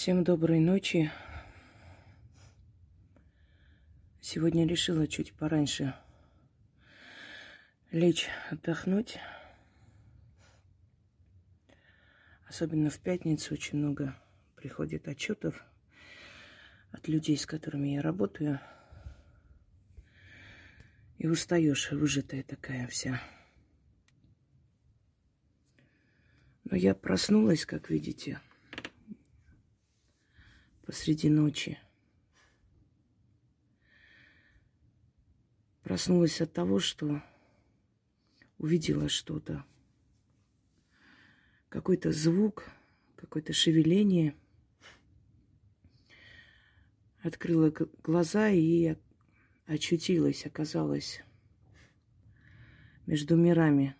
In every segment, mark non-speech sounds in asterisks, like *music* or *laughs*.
Всем доброй ночи. Сегодня решила чуть пораньше лечь отдохнуть. Особенно в пятницу очень много приходит отчетов от людей, с которыми я работаю. И устаешь, выжатая такая вся. Но я проснулась, как видите, посреди ночи. Проснулась от того, что увидела что-то. Какой-то звук, какое-то шевеление. Открыла глаза и очутилась, оказалась между мирами,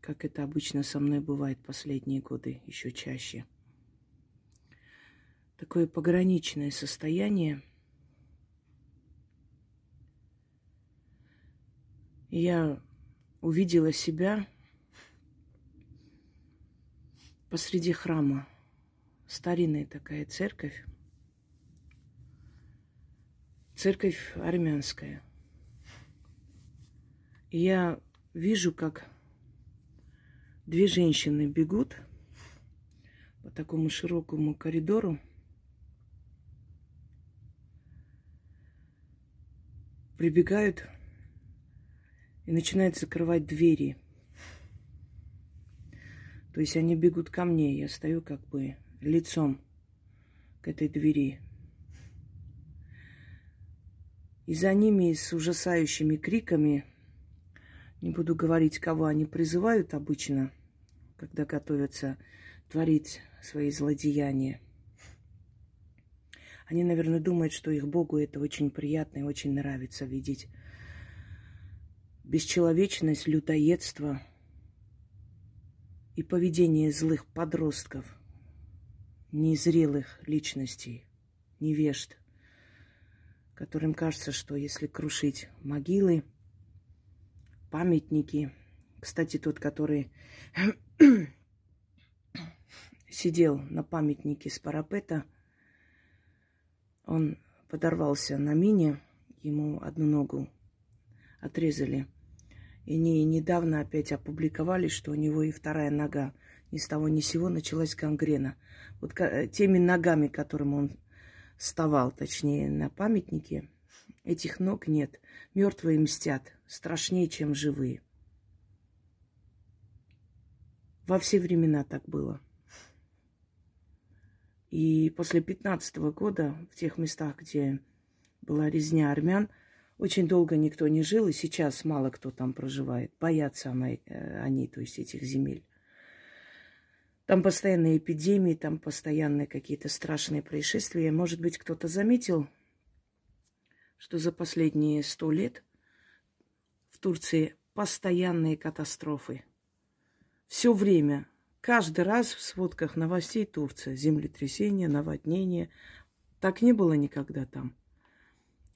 как это обычно со мной бывает последние годы, еще чаще – такое пограничное состояние. Я увидела себя посреди храма. Старинная такая церковь. Церковь армянская. И я вижу, как две женщины бегут по такому широкому коридору – прибегают и начинают закрывать двери. То есть они бегут ко мне, я стою как бы лицом к этой двери. И за ними с ужасающими криками, не буду говорить, кого они призывают обычно, когда готовятся творить свои злодеяния – они, наверное, думают, что их Богу это очень приятно и очень нравится видеть. Бесчеловечность, лютоедство и поведение злых подростков, незрелых личностей, невежд, которым кажется, что если крушить могилы, памятники, кстати, тот, который *clears throat* сидел на памятнике с парапета – он подорвался на мине, ему одну ногу отрезали. И не, недавно опять опубликовали, что у него и вторая нога ни с того ни с сего началась гангрена. Вот теми ногами, которым он вставал, точнее, на памятнике, этих ног нет. Мертвые мстят страшнее, чем живые. Во все времена так было. И после 15 года в тех местах, где была резня армян, очень долго никто не жил, и сейчас мало кто там проживает. Боятся э, они, то есть этих земель. Там постоянные эпидемии, там постоянные какие-то страшные происшествия. Может быть, кто-то заметил, что за последние сто лет в Турции постоянные катастрофы. Все время Каждый раз в сводках новостей Турция. Землетрясение, наводнение. Так не было никогда там.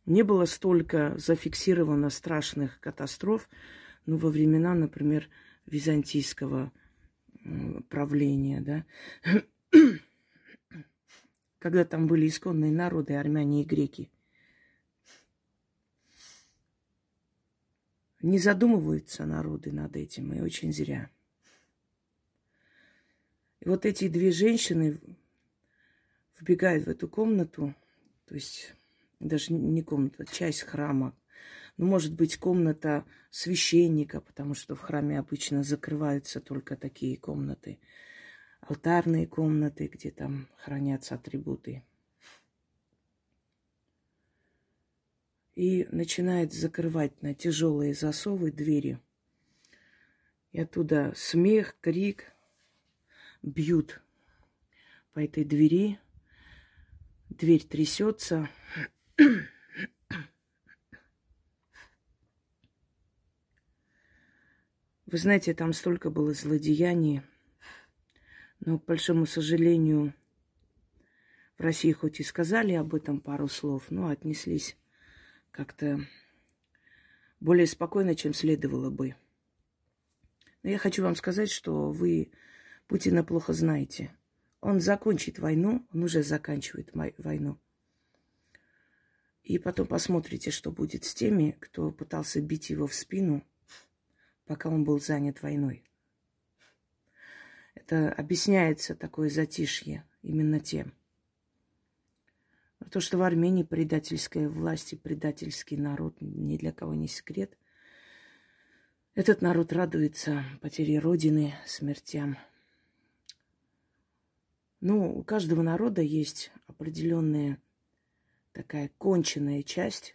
Не было столько зафиксировано страшных катастроф, ну, во времена, например, византийского правления, да, *clears throat* когда там были исконные народы, армяне и греки. Не задумываются народы над этим, и очень зря. И вот эти две женщины вбегают в эту комнату, то есть даже не комната, часть храма. Ну, может быть, комната священника, потому что в храме обычно закрываются только такие комнаты. Алтарные комнаты, где там хранятся атрибуты. И начинает закрывать на тяжелые засовы двери. И оттуда смех, крик – бьют по этой двери. Дверь трясется. Вы знаете, там столько было злодеяний, но, к большому сожалению, в России хоть и сказали об этом пару слов, но отнеслись как-то более спокойно, чем следовало бы. Но я хочу вам сказать, что вы Путина плохо знаете. Он закончит войну, он уже заканчивает войну. И потом посмотрите, что будет с теми, кто пытался бить его в спину, пока он был занят войной. Это объясняется такое затишье именно тем. То, что в Армении предательская власть и предательский народ, ни для кого не секрет. Этот народ радуется потере Родины, смертям. Ну, у каждого народа есть определенная такая конченная часть.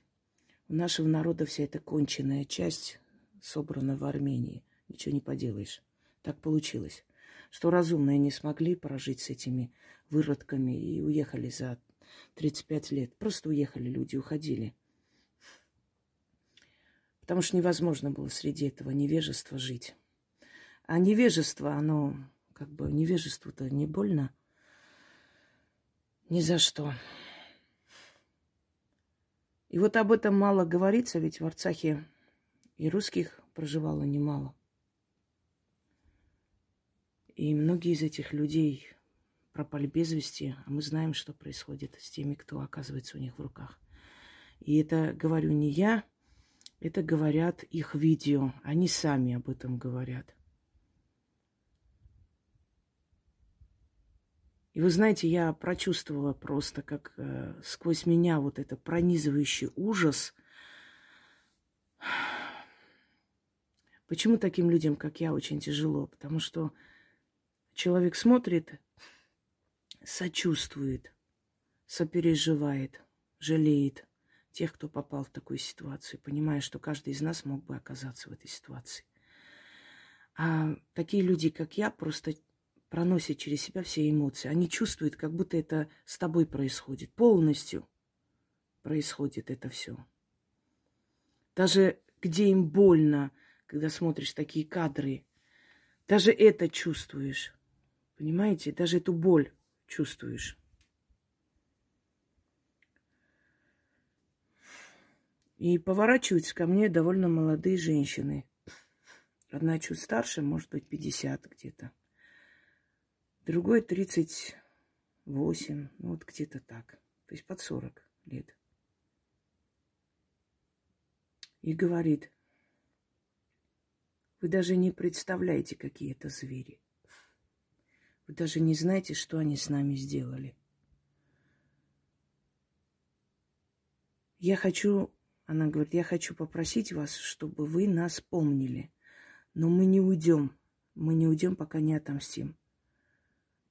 У нашего народа вся эта конченная часть собрана в Армении. Ничего не поделаешь. Так получилось. Что разумные не смогли прожить с этими выродками и уехали за 35 лет. Просто уехали люди, уходили. Потому что невозможно было среди этого невежества жить. А невежество, оно, как бы, невежеству-то не больно – ни за что. И вот об этом мало говорится, ведь в Арцахе и русских проживало немало. И многие из этих людей пропали без вести, а мы знаем, что происходит с теми, кто оказывается у них в руках. И это говорю не я, это говорят их видео. Они сами об этом говорят. И вы знаете, я прочувствовала просто, как э, сквозь меня вот это пронизывающий ужас. Почему таким людям, как я, очень тяжело? Потому что человек смотрит, сочувствует, сопереживает, жалеет тех, кто попал в такую ситуацию, понимая, что каждый из нас мог бы оказаться в этой ситуации. А такие люди, как я, просто проносят через себя все эмоции. Они чувствуют, как будто это с тобой происходит. Полностью происходит это все. Даже где им больно, когда смотришь такие кадры, даже это чувствуешь. Понимаете? Даже эту боль чувствуешь. И поворачиваются ко мне довольно молодые женщины. Одна чуть старше, может быть, 50 где-то другой 38, ну вот где-то так, то есть под 40 лет. И говорит, вы даже не представляете, какие это звери. Вы даже не знаете, что они с нами сделали. Я хочу, она говорит, я хочу попросить вас, чтобы вы нас помнили. Но мы не уйдем. Мы не уйдем, пока не отомстим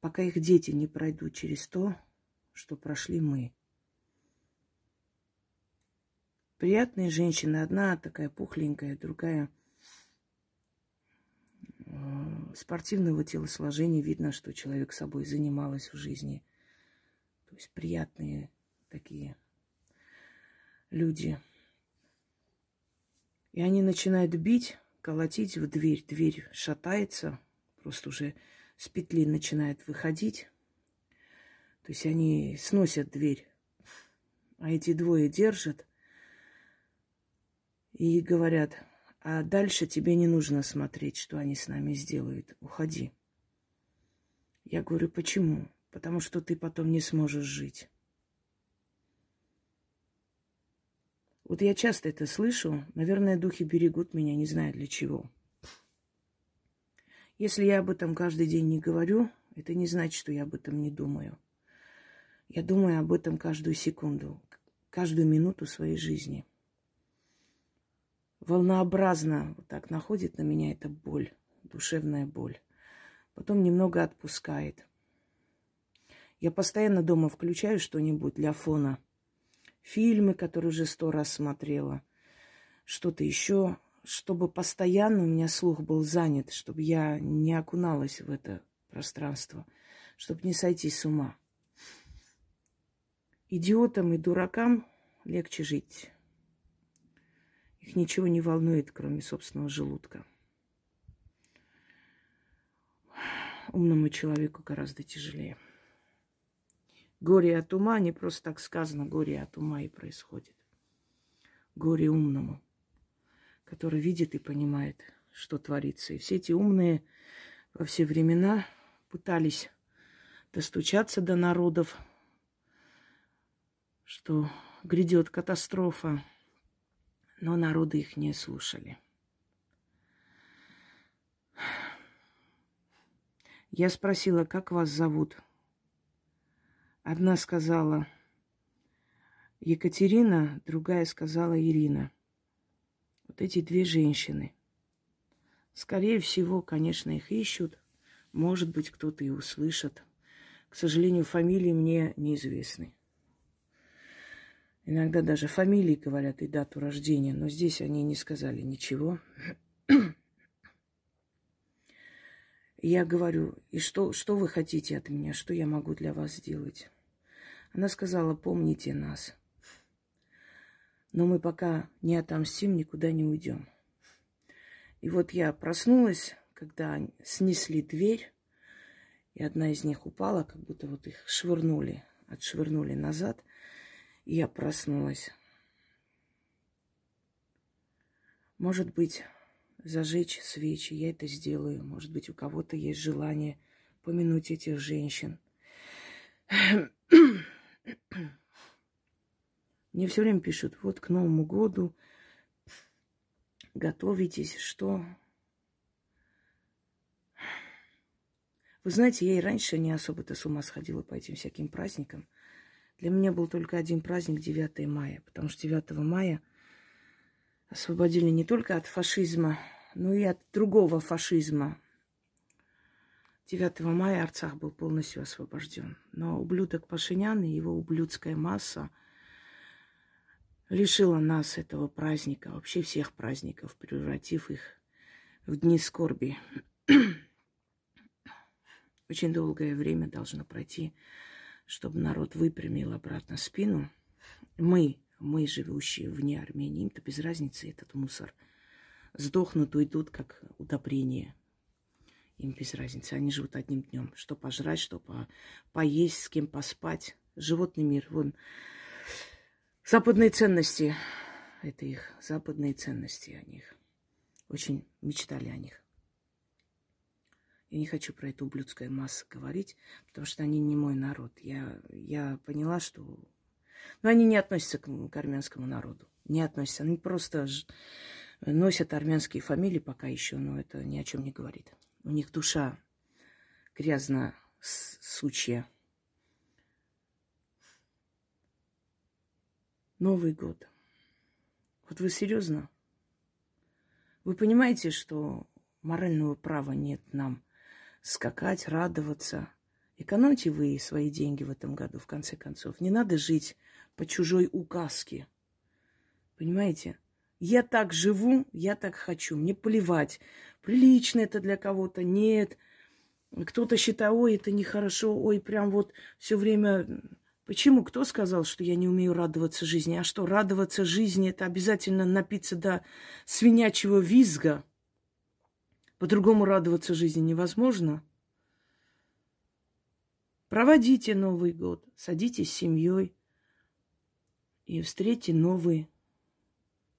пока их дети не пройдут через то, что прошли мы. Приятные женщины. Одна такая пухленькая, другая э, спортивного телосложения. Видно, что человек собой занималась в жизни. То есть приятные такие люди. И они начинают бить, колотить в дверь. Дверь шатается, просто уже с петли начинает выходить. То есть они сносят дверь. А эти двое держат и говорят, а дальше тебе не нужно смотреть, что они с нами сделают. Уходи. Я говорю, почему? Потому что ты потом не сможешь жить. Вот я часто это слышу. Наверное, духи берегут меня, не знаю для чего. Если я об этом каждый день не говорю, это не значит, что я об этом не думаю. Я думаю об этом каждую секунду, каждую минуту своей жизни. Волнообразно вот так находит на меня эта боль, душевная боль. Потом немного отпускает. Я постоянно дома включаю что-нибудь для фона. Фильмы, которые уже сто раз смотрела. Что-то еще чтобы постоянно у меня слух был занят, чтобы я не окуналась в это пространство, чтобы не сойти с ума. Идиотам и дуракам легче жить. Их ничего не волнует, кроме собственного желудка. Умному человеку гораздо тяжелее. Горе от ума, не просто так сказано, горе от ума и происходит. Горе умному – который видит и понимает, что творится. И все эти умные во все времена пытались достучаться до народов, что грядет катастрофа, но народы их не слушали. Я спросила, как вас зовут? Одна сказала Екатерина, другая сказала Ирина. Вот эти две женщины. Скорее всего, конечно, их ищут. Может быть, кто-то и услышит. К сожалению, фамилии мне неизвестны. Иногда даже фамилии говорят и дату рождения, но здесь они не сказали ничего. *clears throat* Я говорю, и что, что вы хотите от меня, что я могу для вас сделать? Она сказала, помните нас. Но мы пока не отомстим, никуда не уйдем. И вот я проснулась, когда снесли дверь, и одна из них упала, как будто вот их швырнули, отшвырнули назад. И я проснулась. Может быть, зажечь свечи, я это сделаю. Может быть, у кого-то есть желание помянуть этих женщин. *clears throat* Мне все время пишут, вот к Новому году готовитесь, что... Вы знаете, я и раньше не особо-то с ума сходила по этим всяким праздникам. Для меня был только один праздник 9 мая, потому что 9 мая освободили не только от фашизма, но и от другого фашизма. 9 мая Арцах был полностью освобожден. Но ублюдок Пашинян и его ублюдская масса лишила нас этого праздника, вообще всех праздников, превратив их в дни скорби. *clears throat* Очень долгое время должно пройти, чтобы народ выпрямил обратно спину. Мы, мы, живущие вне Армении, им-то без разницы этот мусор. Сдохнут, уйдут, как удобрение. Им без разницы. Они живут одним днем. Что пожрать, что по поесть, с кем поспать. Животный мир. Вон. Западные ценности. Это их западные ценности о них. Очень мечтали о них. Я не хочу про эту ублюдскую массу говорить, потому что они не мой народ. Я, я поняла, что... Но они не относятся к, к армянскому народу. Не относятся. Они просто носят армянские фамилии пока еще, но это ни о чем не говорит. У них душа грязно сучья. Новый год. Вот вы серьезно? Вы понимаете, что морального права нет нам скакать, радоваться. Экономьте вы свои деньги в этом году, в конце концов. Не надо жить по чужой указке. Понимаете? Я так живу, я так хочу. Мне плевать, прилично это для кого-то, нет. Кто-то считает, ой, это нехорошо, ой, прям вот все время... Почему? Кто сказал, что я не умею радоваться жизни? А что, радоваться жизни – это обязательно напиться до свинячьего визга? По-другому радоваться жизни невозможно. Проводите Новый год, садитесь с семьей и встретьте новый.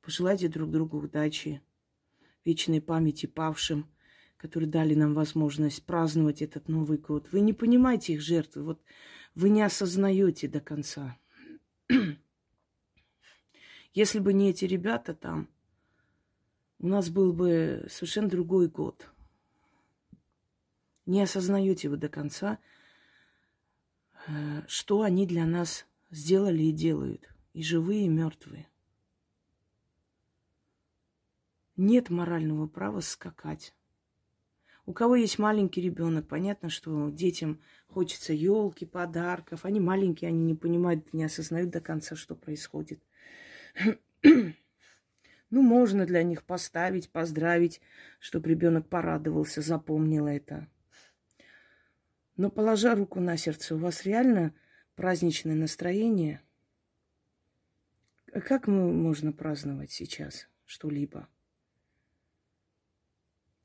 Пожелайте друг другу удачи, вечной памяти павшим, которые дали нам возможность праздновать этот Новый год. Вы не понимаете их жертвы, вот вы не осознаете до конца. *clears throat* Если бы не эти ребята там, у нас был бы совершенно другой год. Не осознаете вы до конца, э, что они для нас сделали и делают, и живые, и мертвые. Нет морального права скакать. У кого есть маленький ребенок, понятно, что детям хочется елки, подарков. Они маленькие, они не понимают, не осознают до конца, что происходит. *clears throat* Ну, можно для них поставить, поздравить, чтобы ребенок порадовался, запомнил это. Но положа руку на сердце, у вас реально праздничное настроение? Как мы можно праздновать сейчас что-либо?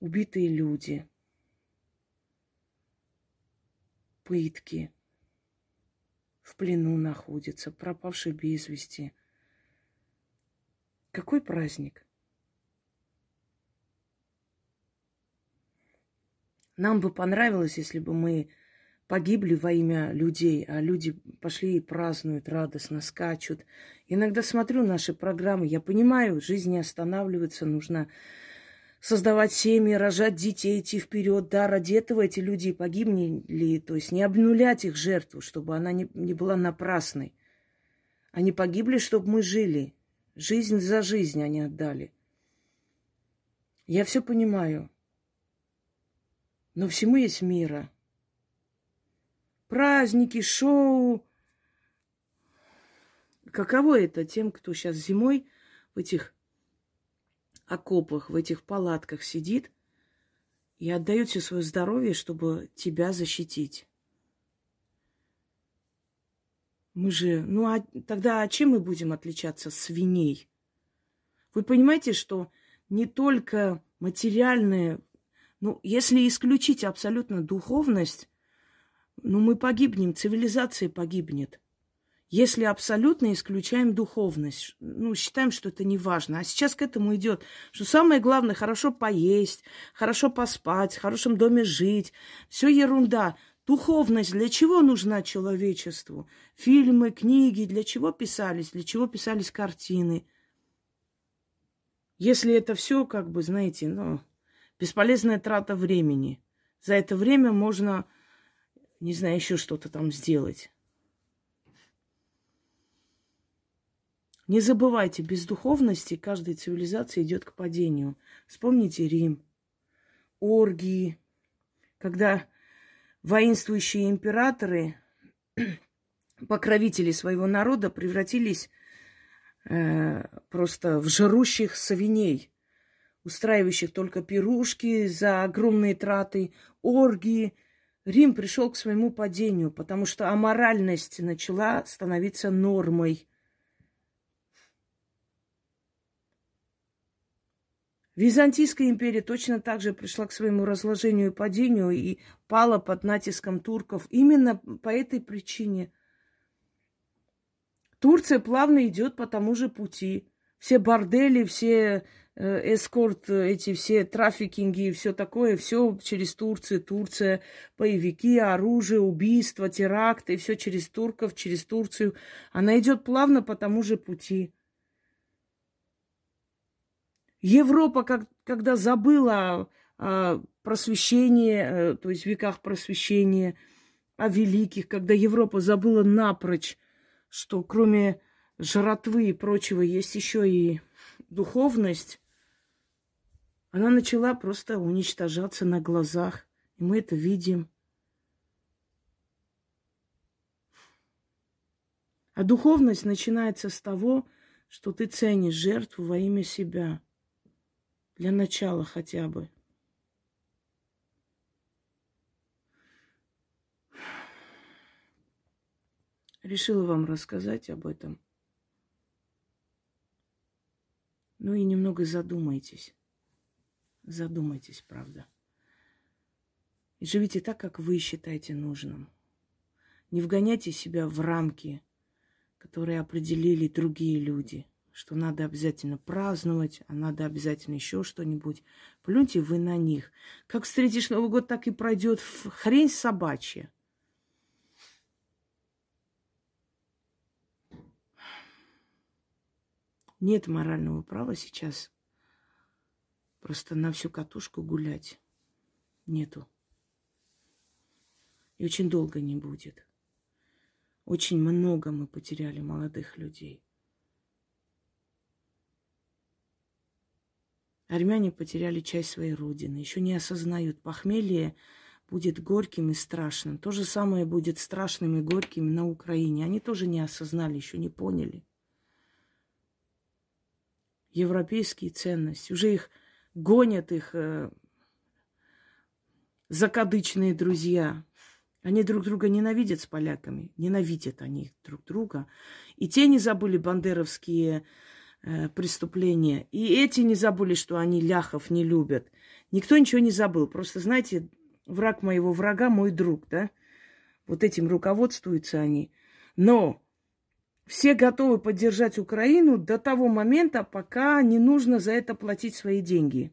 Убитые люди, пытки, в плену находятся, пропавшие без вести – какой праздник? Нам бы понравилось, если бы мы погибли во имя людей, а люди пошли и празднуют, радостно скачут. Иногда смотрю наши программы, я понимаю, жизнь не останавливается, нужно создавать семьи, рожать детей, идти вперед. Да, ради этого эти люди погибли, то есть не обнулять их жертву, чтобы она не, не была напрасной. Они погибли, чтобы мы жили. Жизнь за жизнь они отдали. Я все понимаю. Но всему есть мера. Праздники, шоу. Каково это тем, кто сейчас зимой в этих окопах, в этих палатках сидит и отдает все свое здоровье, чтобы тебя защитить? Мы же, ну а тогда а чем мы будем отличаться от свиней? Вы понимаете, что не только материальное, ну, если исключить абсолютно духовность, ну, мы погибнем, цивилизация погибнет. Если абсолютно исключаем духовность, ну, считаем, что это не важно. А сейчас к этому идет, что самое главное хорошо поесть, хорошо поспать, в хорошем доме жить. Все ерунда. Духовность для чего нужна человечеству? Фильмы, книги, для чего писались? Для чего писались картины? Если это все, как бы, знаете, ну, бесполезная трата времени. За это время можно, не знаю, еще что-то там сделать. Не забывайте, без духовности каждая цивилизация идет к падению. Вспомните Рим, оргии, когда воинствующие императоры, *clears throat* покровители своего народа, превратились э, просто в жирущих свиней, устраивающих только пирушки за огромные траты, оргии. Рим пришел к своему падению, потому что аморальность начала становиться нормой. Византийская империя точно так же пришла к своему разложению и падению и пала под натиском турков именно по этой причине. Турция плавно идет по тому же пути. Все бордели, все э, эскорт, эти все трафикинги и все такое, все через Турцию, Турция, боевики, оружие, убийства, теракты, все через турков, через Турцию. Она идет плавно по тому же пути. Европа, как, когда забыла о просвещении, э, то есть веках просвещения, о великих, когда Европа забыла напрочь, что кроме жратвы и прочего есть еще и духовность, она начала просто уничтожаться на глазах. И мы это видим. А духовность начинается с того, что ты ценишь жертву во имя себя – для начала хотя бы. Решила вам рассказать об этом. Ну и немного задумайтесь. Задумайтесь, правда. И живите так, как вы считаете нужным. Не вгоняйте себя в рамки, которые определили другие люди – что надо обязательно праздновать, а надо обязательно еще что-нибудь. Плюньте вы на них. Как встретишь Новый год, так и пройдет хрень собачья. Нет морального права сейчас просто на всю катушку гулять. Нету. И очень долго не будет. Очень много мы потеряли молодых людей. Армяне потеряли часть своей родины, еще не осознают. Похмелье будет горьким и страшным. То же самое будет страшным и горьким на Украине. Они тоже не осознали, еще не поняли. Европейские ценности. Уже их гонят их э, закадычные друзья. Они друг друга ненавидят с поляками. Ненавидят они друг друга. И те не забыли бандеровские преступления. И эти не забыли, что они ляхов не любят. Никто ничего не забыл. Просто, знаете, враг моего врага мой друг, да? Вот этим руководствуются они. Но все готовы поддержать Украину до того момента, пока не нужно за это платить свои деньги.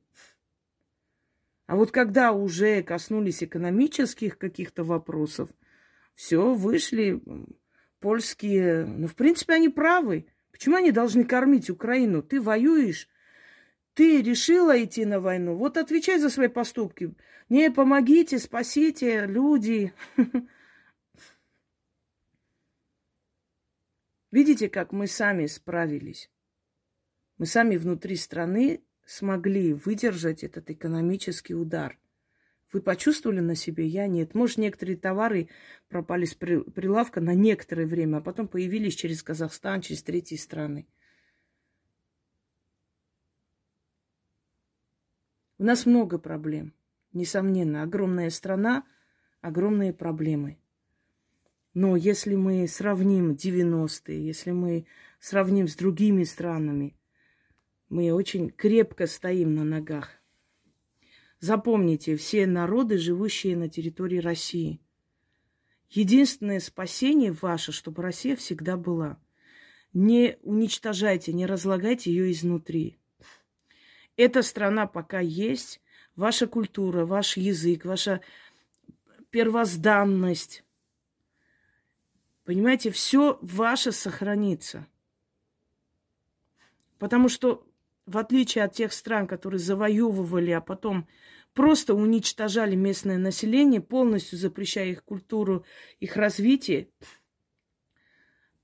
А вот когда уже коснулись экономических каких-то вопросов – Все, вышли польские. Ну, в принципе, они правы. Почему они должны кормить Украину? Ты воюешь, ты решила идти на войну. Вот отвечай за свои поступки. Не, помогите, спасите, люди. *laughs* Видите, как мы сами справились? Мы сами внутри страны смогли выдержать этот экономический удар. Вы почувствовали на себе? Я нет. Может, некоторые товары пропали с прилавка на некоторое время, а потом появились через Казахстан, через третьи страны. У нас много проблем. Несомненно, огромная страна, огромные проблемы. Но если мы сравним 90-е, если мы сравним с другими странами, мы очень крепко стоим на ногах. Запомните, все народы, живущие на территории России. Единственное спасение ваше, чтобы Россия всегда была. Не уничтожайте, не разлагайте ее изнутри. Эта страна пока есть, ваша культура, ваш язык, ваша первозданность, Понимаете, все ваше сохранится. Потому что, в отличие от тех стран, которые завоевывали, а потом просто уничтожали местное население, полностью запрещая их культуру, их развитие,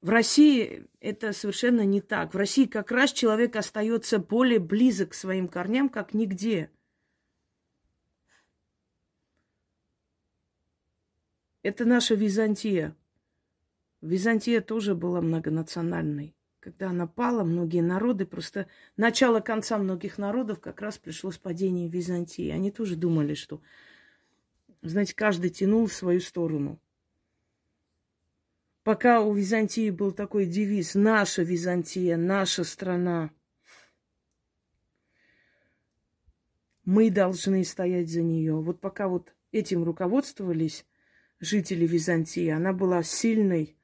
в России это совершенно не так. В России как раз человек остается более близок к своим корням, как нигде. Это наша Византия. Византия тоже была многонациональной. Когда она пала, многие народы, просто начало конца многих народов как раз пришло с падением Византии. Они тоже думали, что, знаете, каждый тянул в свою сторону. Пока у Византии был такой девиз «Наша Византия, наша страна», мы должны стоять за нее. Вот пока вот этим руководствовались жители Византии, она была сильной,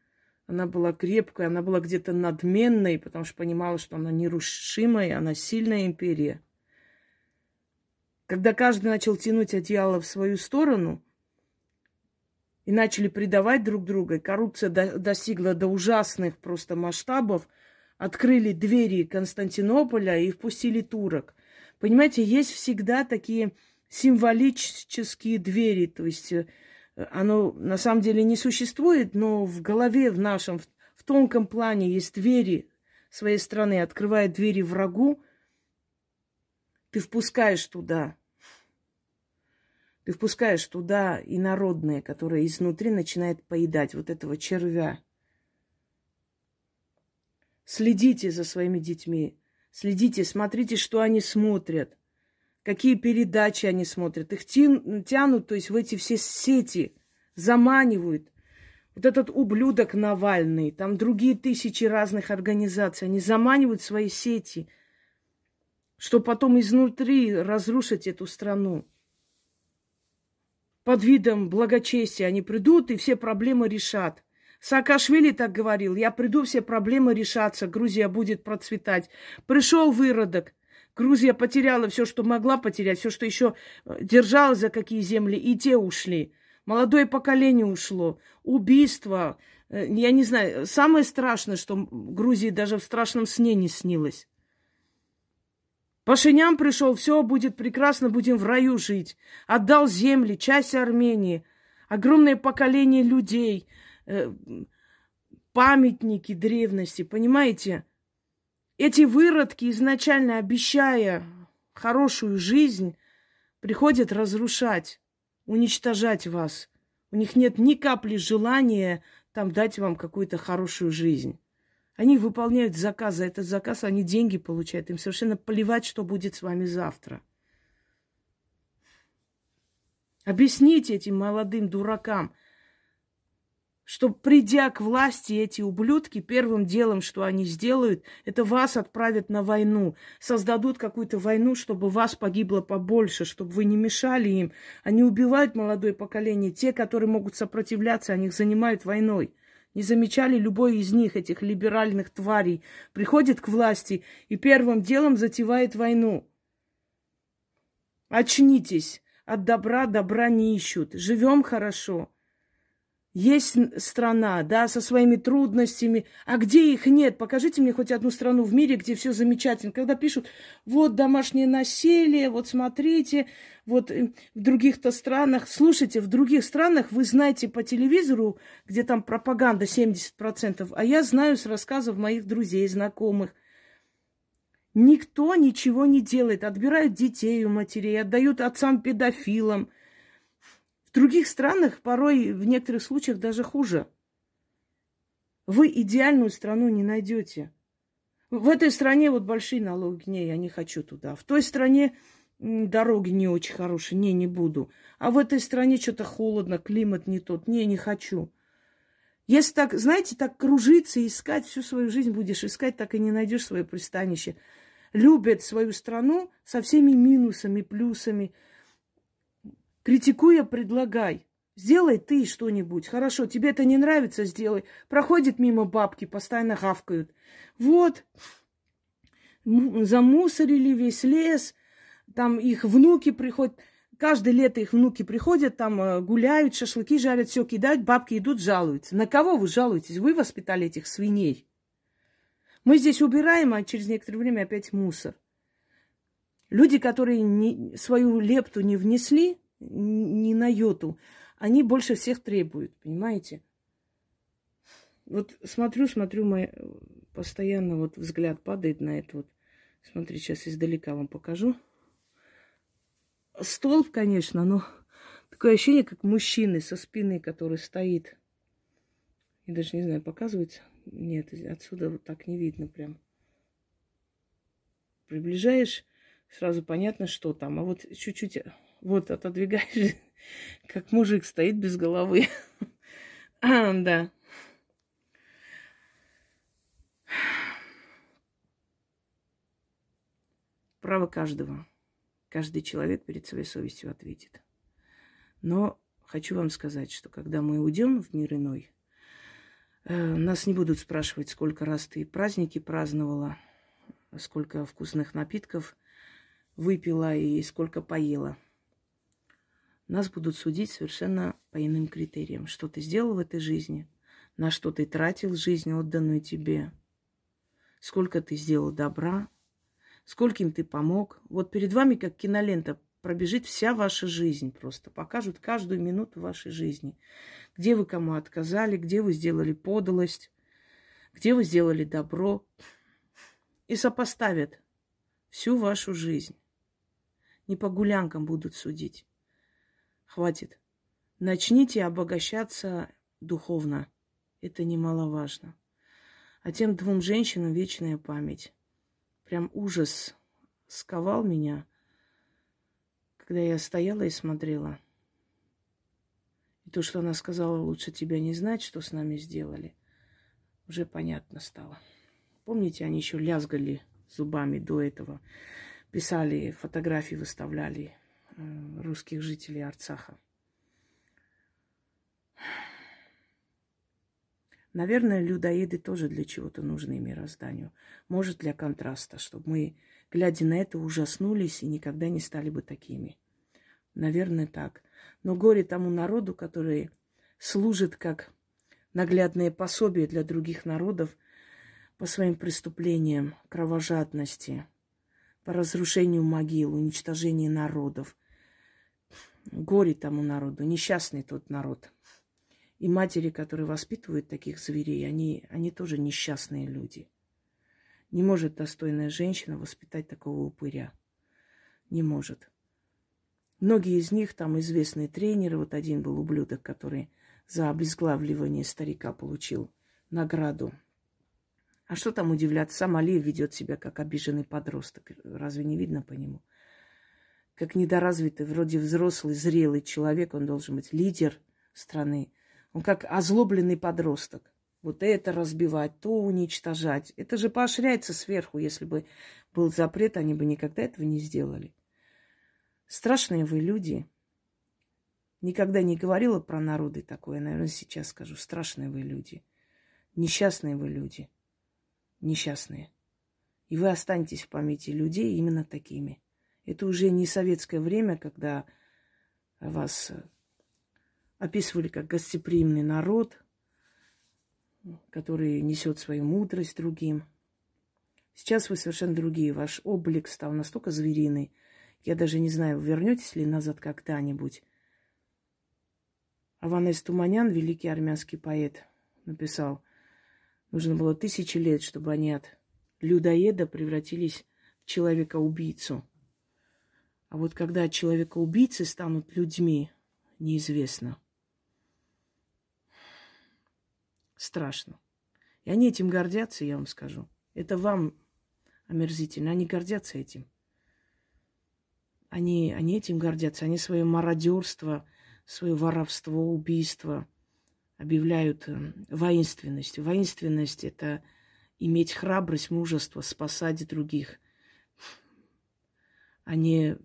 она была крепкой, она была где-то надменной, потому что понимала, что она нерушимая, она сильная империя. Когда каждый начал тянуть одеяло в свою сторону и начали предавать друг друга, коррупция до, достигла до ужасных просто масштабов, открыли двери Константинополя и впустили турок. Понимаете, есть всегда такие символические двери, то есть э, оно на самом деле не существует, но в голове в нашем, в, тонком плане есть двери своей страны, открывая двери врагу, ты впускаешь туда, ты впускаешь туда и народное, которое изнутри начинает поедать вот этого червя. Следите за своими детьми, следите, смотрите, что они смотрят – какие передачи они смотрят. Их тянут, то есть в эти все сети, заманивают. Вот этот ублюдок Навальный, там другие тысячи разных организаций, они заманивают свои сети, чтобы потом изнутри разрушить эту страну. Под видом благочестия они придут и все проблемы решат. Саакашвили так говорил, я приду, все проблемы решатся, Грузия будет процветать. Пришел выродок – Грузия потеряла все, что могла потерять, все, что еще э, держалась за какие земли, и те ушли. Молодое поколение ушло. Убийство. Э, я не знаю, самое страшное, что Грузии даже в страшном сне не снилось. Пашинян пришел, все будет прекрасно, будем в раю жить. Отдал земли, часть Армении, огромное поколение людей, э, памятники древности, понимаете? Эти выродки, изначально обещая хорошую жизнь, приходят разрушать, уничтожать вас. У них нет ни капли желания там дать вам какую-то хорошую жизнь. Они выполняют заказ, за этот заказ они деньги получают. Им совершенно плевать, что будет с вами завтра. Объясните этим молодым дуракам, что придя к власти эти ублюдки, первым делом, что они сделают, это вас отправят на войну, создадут какую-то войну, чтобы вас погибло побольше, чтобы вы не мешали им. Они убивают молодое поколение, те, которые могут сопротивляться, они их занимают войной. Не замечали любой из них, этих либеральных тварей, приходит к власти и первым делом затевает войну. Очнитесь, от добра добра не ищут, живем хорошо – Есть страна, да, со своими трудностями. А где их нет? Покажите мне хоть одну страну в мире, где все замечательно. Когда пишут, вот домашнее насилие, вот смотрите, вот э, в других-то странах. Слушайте, в других странах вы знаете по телевизору, где там пропаганда 70%, а я знаю с рассказов моих друзей, знакомых. Никто ничего не делает. Отбирают детей у матерей, отдают отцам-педофилам – в других странах порой в некоторых случаях даже хуже. Вы идеальную страну не найдете. В этой стране вот большие налоги, не, я не хочу туда. В той стране дороги не очень хорошие, не, не буду. А в этой стране что-то холодно, климат не тот, не, не хочу. Если так, знаете, так кружиться искать, всю свою жизнь будешь искать, так и не найдешь свое пристанище. Любят свою страну со всеми минусами, плюсами – Критикуя, предлагай. Сделай ты что-нибудь. Хорошо, тебе это не нравится, сделай. Проходит мимо бабки, постоянно хавкают. Вот, замусорили весь лес, там их внуки приходят. Каждое лето их внуки приходят, там э, гуляют, шашлыки жарят, все кидают, бабки идут, жалуются. На кого вы жалуетесь? Вы воспитали этих свиней. Мы здесь убираем, а через некоторое время опять мусор. Люди, которые не, свою лепту не внесли, ни на йоту. Они больше всех требуют, понимаете? Вот смотрю, смотрю, мой постоянно вот взгляд падает на это вот. Смотри, сейчас издалека вам покажу. Столб, конечно, но такое ощущение, как мужчины со спины, который стоит. Я даже не знаю, показывается. Нет, отсюда вот так не видно прям. Приближаешь, сразу понятно, что там. А вот чуть-чуть вот отодвигаешь, *laughs* как мужик стоит без головы. *laughs* А, да. Право каждого. Каждый человек перед своей совестью ответит. Но хочу вам сказать, что когда мы уйдем в мир иной, э, нас не будут спрашивать, сколько раз ты праздники праздновала, сколько вкусных напитков выпила и сколько поела – нас будут судить совершенно по иным критериям. Что ты сделал в этой жизни, на что ты тратил жизнь, отданную тебе, сколько ты сделал добра, скольким ты помог. Вот перед вами, как кинолента, пробежит вся ваша жизнь просто. Покажут каждую минуту вашей жизни. Где вы кому отказали, где вы сделали подлость, где вы сделали добро. И сопоставят всю вашу жизнь. Не по гулянкам будут судить. Хватит. Начните обогащаться духовно. Это немаловажно. А тем двум женщинам вечная память. Прям ужас сковал меня, когда я стояла и смотрела. И то, что она сказала, лучше тебя не знать, что с нами сделали, уже понятно стало. Помните, они еще лязгали зубами до этого, писали, фотографии выставляли. Э, русских жителей Арцаха. Наверное, людоеды тоже для чего-то нужны мирозданию. Может, для контраста, чтобы мы, глядя на это, ужаснулись и никогда не стали бы такими. Наверное, так. Но горе тому народу, который служит как наглядное пособие для других народов по своим преступлениям, кровожадности, по разрушению могил, уничтожению народов, Горе тому народу, несчастный тот народ. И матери, которые воспитывают таких зверей, они, они тоже несчастные люди. Не может достойная женщина воспитать такого упыря. Не может. Многие из них там известные тренеры. Вот один был ублюдок, который за обезглавливание старика получил награду. А что там удивляться? Сам Алиев ведет себя как обиженный подросток. Разве не видно по нему? Как недоразвитый, вроде взрослый, зрелый человек, он должен быть лидер страны. Он как озлобленный подросток. Вот это разбивать, то уничтожать. Это же поощряется сверху. Если бы был запрет, они бы никогда этого не сделали. Страшные вы люди. Никогда не говорила про народы такое. Наверное, сейчас скажу. Страшные вы люди. Несчастные вы люди. Несчастные. И вы останетесь в памяти людей именно такими. Это уже не советское время, когда вас описывали как гостеприимный народ, который несет свою мудрость другим. Сейчас вы совершенно другие. Ваш облик стал настолько звериный. Я даже не знаю, вернетесь ли назад когда-нибудь. Аванес Туманян, великий армянский поэт, написал, нужно было тысячи лет, чтобы они от людоеда превратились в человека-убийцу. А вот когда человека-убийцы станут людьми, неизвестно. Страшно. И они этим гордятся, я вам скажу. Это вам омерзительно. Они гордятся этим. Они, они этим гордятся. Они свое мародерство, свое воровство, убийство объявляют э, воинственностью. Воинственность – это иметь храбрость, мужество, спасать других, а не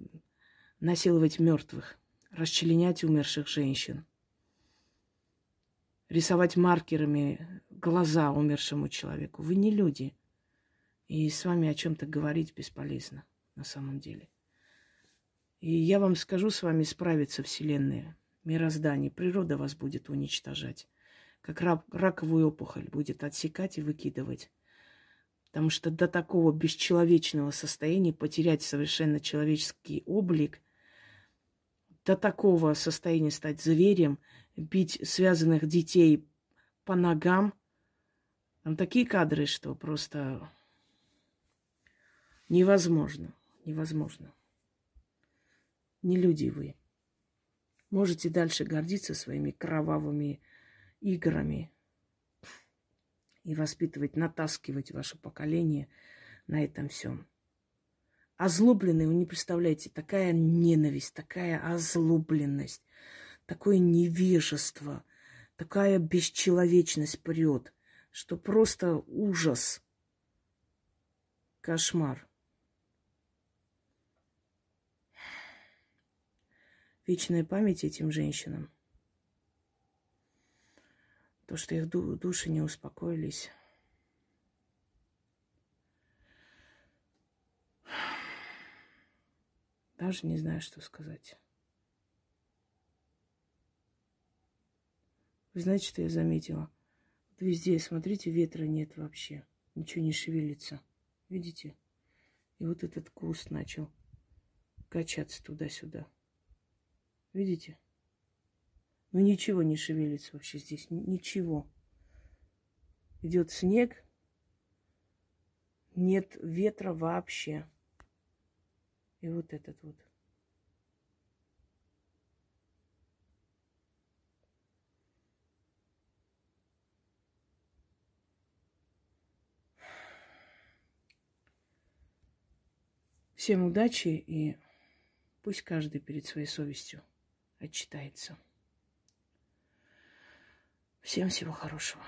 насиловать мертвых, расчленять умерших женщин, рисовать маркерами глаза умершему человеку. Вы не люди. И с вами о чем-то говорить бесполезно на самом деле. И я вам скажу, с вами справится Вселенная, мироздание. Природа вас будет уничтожать. Как раковую опухоль будет отсекать и выкидывать. Потому что до такого бесчеловечного состояния потерять совершенно человеческий облик, до такого состояния стать зверем, бить связанных детей по ногам. Там такие кадры, что просто невозможно. Невозможно. Не люди вы. Можете дальше гордиться своими кровавыми играми, и воспитывать, натаскивать ваше поколение на этом всем. Озлобленные, вы не представляете, такая ненависть, такая озлобленность, такое невежество, такая бесчеловечность прет, что просто ужас, кошмар. Вечная память этим женщинам – то, что их души не успокоились. Даже не знаю, что сказать. Вы знаете, что я заметила? Вот везде, смотрите, ветра нет вообще. Ничего не шевелится. Видите? И вот этот куст начал качаться туда-сюда. Видите? Ну ничего не шевелится вообще здесь, ничего. Идет снег, нет ветра вообще. И вот этот вот. Всем удачи и пусть каждый перед своей совестью отчитается. Всем всего хорошего.